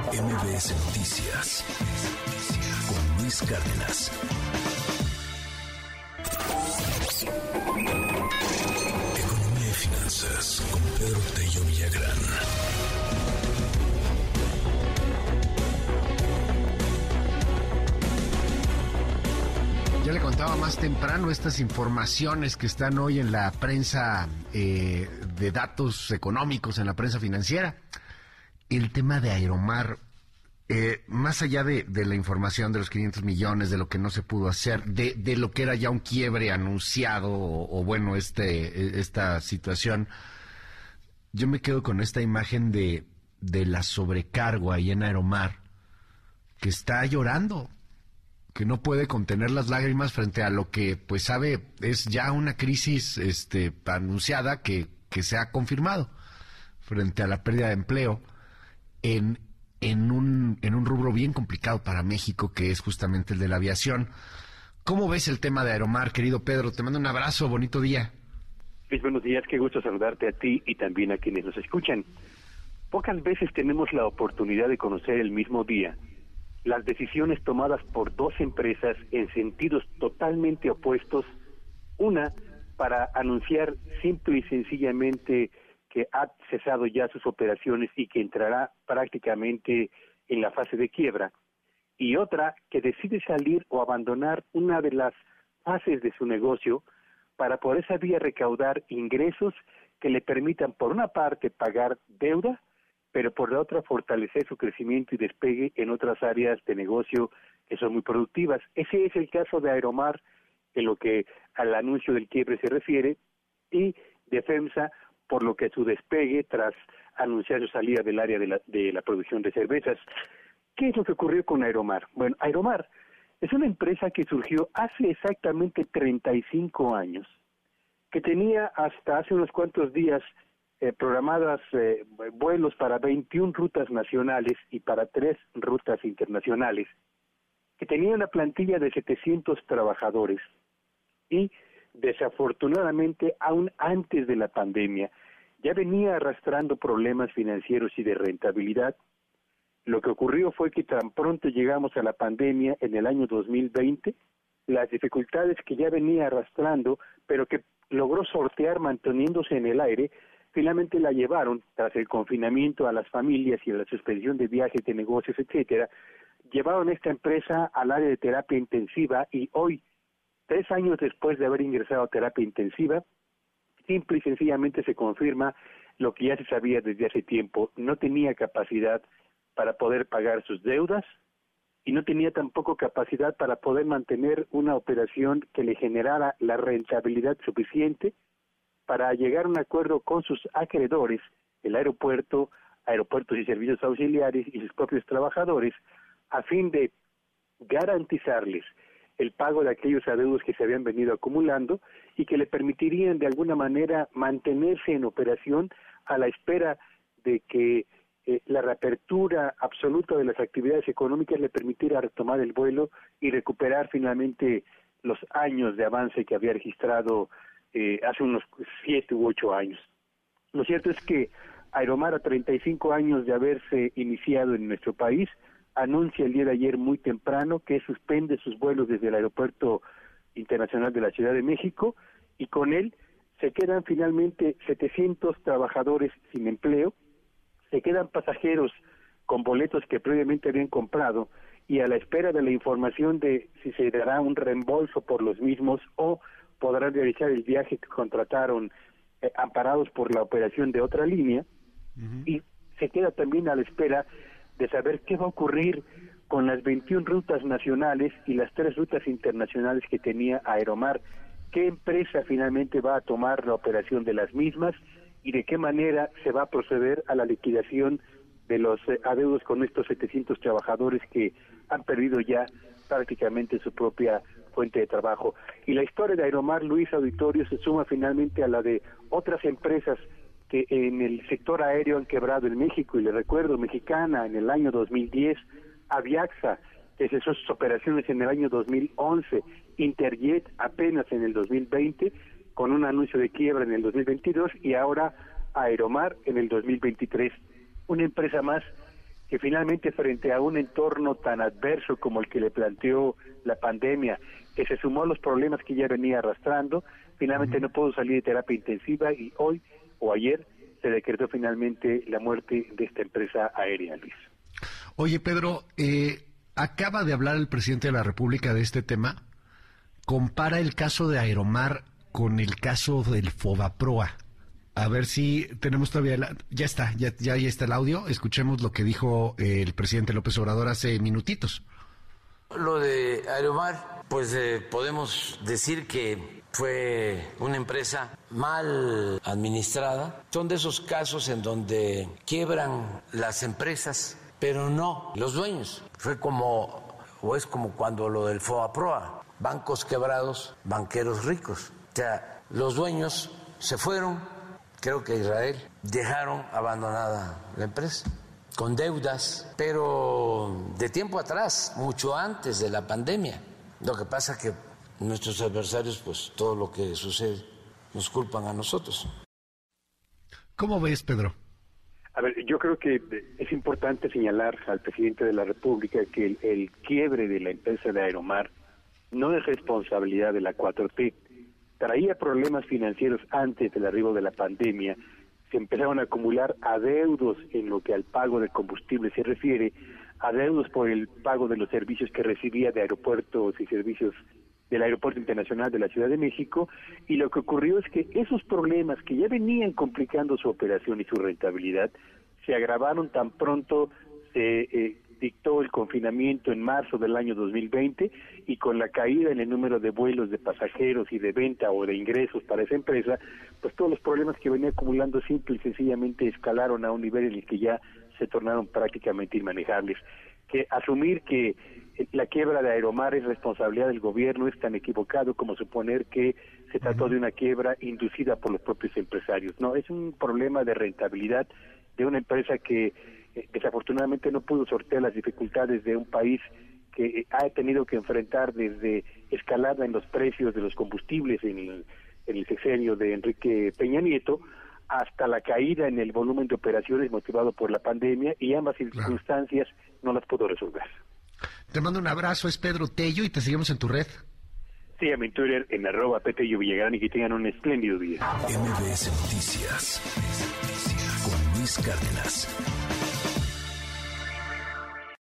MBS Noticias con Luis Cárdenas. Economía y finanzas con Pedro Tello Villagrán. Ya le contaba más temprano estas informaciones que están hoy en la prensa eh, de datos económicos, en la prensa financiera el tema de Aeromar, eh, más allá de, la información de los 500 millones, de lo que no se pudo hacer, de, lo que era ya un quiebre anunciado o, bueno, este, esta situación, yo me quedo con esta imagen de, la sobrecargo ahí en Aeromar, que está llorando, que no puede contener las lágrimas frente a lo que, pues sabe, es ya una crisis este, anunciada que se ha confirmado frente a la pérdida de empleo en, en, un, en un rubro bien complicado para México, que es justamente el de la aviación. ¿Cómo ves el tema de Aeromar, querido Pedro? Te mando un abrazo, bonito día. Buenos días, qué gusto saludarte a ti y también a quienes nos escuchan. Pocas veces tenemos la oportunidad de conocer el mismo día las decisiones tomadas por dos empresas en sentidos totalmente opuestos, una para anunciar simple y sencillamente que ha cesado ya sus operaciones y que entrará prácticamente en la fase de quiebra, y otra que decide salir o abandonar una de las fases de su negocio para por esa vía recaudar ingresos que le permitan, por una parte, pagar deuda, pero por la otra, fortalecer su crecimiento y despegue en otras áreas de negocio que son muy productivas. Ese es el caso de Aeromar en lo que al anuncio del quiebre se refiere y Defensa por lo que su despegue tras anunciar su salida del área de la, de la producción de cervezas. ¿Qué es lo que ocurrió con Aeromar? Bueno, Aeromar es una empresa que surgió hace exactamente 35 años, que tenía hasta hace unos cuantos días eh, programadas eh, vuelos para 21 rutas nacionales y para tres rutas internacionales, que tenía una plantilla de 700 trabajadores y desafortunadamente aún antes de la pandemia ya venía arrastrando problemas financieros y de rentabilidad. Lo que ocurrió fue que tan pronto llegamos a la pandemia en el año 2020, las dificultades que ya venía arrastrando, pero que logró sortear manteniéndose en el aire, finalmente la llevaron, tras el confinamiento a las familias y a la suspensión de viajes, de negocios, etcétera, llevaron esta empresa al área de terapia intensiva y hoy, tres años después de haber ingresado a terapia intensiva, simple y sencillamente se confirma lo que ya se sabía desde hace tiempo. No tenía capacidad para poder pagar sus deudas y no tenía tampoco capacidad para poder mantener una operación que le generara la rentabilidad suficiente para llegar a un acuerdo con sus acreedores, el aeropuerto, aeropuertos y servicios auxiliares y sus propios trabajadores, a fin de garantizarles el pago de aquellos adeudos que se habían venido acumulando y que le permitirían de alguna manera mantenerse en operación a la espera de que eh, la reapertura absoluta de las actividades económicas le permitiera retomar el vuelo y recuperar finalmente los años de avance que había registrado eh, hace unos siete u ocho años. Lo cierto es que Aeromar, a 35 años de haberse iniciado en nuestro país, anuncia el día de ayer muy temprano que suspende sus vuelos desde el aeropuerto internacional de la Ciudad de México y con él se quedan finalmente 700 trabajadores sin empleo, se quedan pasajeros con boletos que previamente habían comprado y a la espera de la información de si se dará un reembolso por los mismos o podrán realizar el viaje que contrataron eh, amparados por la operación de otra línea y se queda también a la espera de saber qué va a ocurrir con las 21 rutas nacionales y las tres rutas internacionales que tenía Aeromar, qué empresa finalmente va a tomar la operación de las mismas y de qué manera se va a proceder a la liquidación de los eh, adeudos con estos 700 trabajadores que han perdido ya prácticamente su propia fuente de trabajo. Y la historia de Aeromar Luis Auditorio se suma finalmente a la de otras empresas que en el sector aéreo han quebrado en México, y le recuerdo, Mexicana en el año 2010, Aviaxa, que cesó sus operaciones en el año 2011, Interjet apenas en el 2020, con un anuncio de quiebra en el 2022, y ahora Aeromar en el 2023. Una empresa más que finalmente frente a un entorno tan adverso como el que le planteó la pandemia, que se sumó a los problemas que ya venía arrastrando, finalmente no pudo salir de terapia intensiva y hoy o ayer se decretó finalmente la muerte de esta empresa aérea, Luis. Oye, Pedro, eh, acaba de hablar el presidente de la República de este tema. Compara el caso de Aeromar con el caso del Fobaproa. A ver si tenemos todavía... Ya está, ya, ya, está el audio. Escuchemos lo que dijo eh, el presidente López Obrador hace minutitos. Lo de Aeromar, pues eh, podemos decir que fue una empresa mal administrada. Son de esos casos en donde quiebran las empresas pero no los dueños. Fue como, o es como cuando lo del FOAPROA, bancos quebrados, banqueros ricos. O sea, los dueños se fueron, creo que Israel, dejaron abandonada la empresa con deudas, pero de tiempo atrás, mucho antes de la pandemia. Lo que pasa que nuestros adversarios, pues todo lo que sucede, nos culpan a nosotros. ¿Cómo ves, Pedro? A ver, yo creo que es importante señalar al presidente de la República que el, quiebre de la empresa de Aeromar no es responsabilidad de la 4T. Traía problemas financieros antes del arribo de la pandemia, se empezaron a acumular adeudos en lo que al pago de combustible se refiere, adeudos por el pago de los servicios que recibía de aeropuertos y servicios del Aeropuerto Internacional de la Ciudad de México y lo que ocurrió es que esos problemas que ya venían complicando su operación y su rentabilidad se agravaron tan pronto se eh, dictó el confinamiento en marzo del año 2020 y con la caída en el número de vuelos de pasajeros y de venta o de ingresos para esa empresa, pues todos los problemas que venía acumulando simple y sencillamente escalaron a un nivel en el que ya se tornaron prácticamente inmanejables. Que asumir que la quiebra de Aeromar es responsabilidad del gobierno, es tan equivocado como suponer que se trató de una quiebra inducida por los propios empresarios. No, es un problema de rentabilidad de una empresa que eh, desafortunadamente no pudo sortear las dificultades de un país que eh, ha tenido que enfrentar desde escalada en los precios de los combustibles en el, en el sexenio de Enrique Peña Nieto hasta la caída en el volumen de operaciones motivado por la pandemia y ambas circunstancias no las pudo resolver. Te mando un abrazo, es Pedro Tello y te seguimos en tu red. Sí, a mi Twitter en arroba Petello Villagrán y que tengan un espléndido día. MBS Noticias con Luis Cárdenas.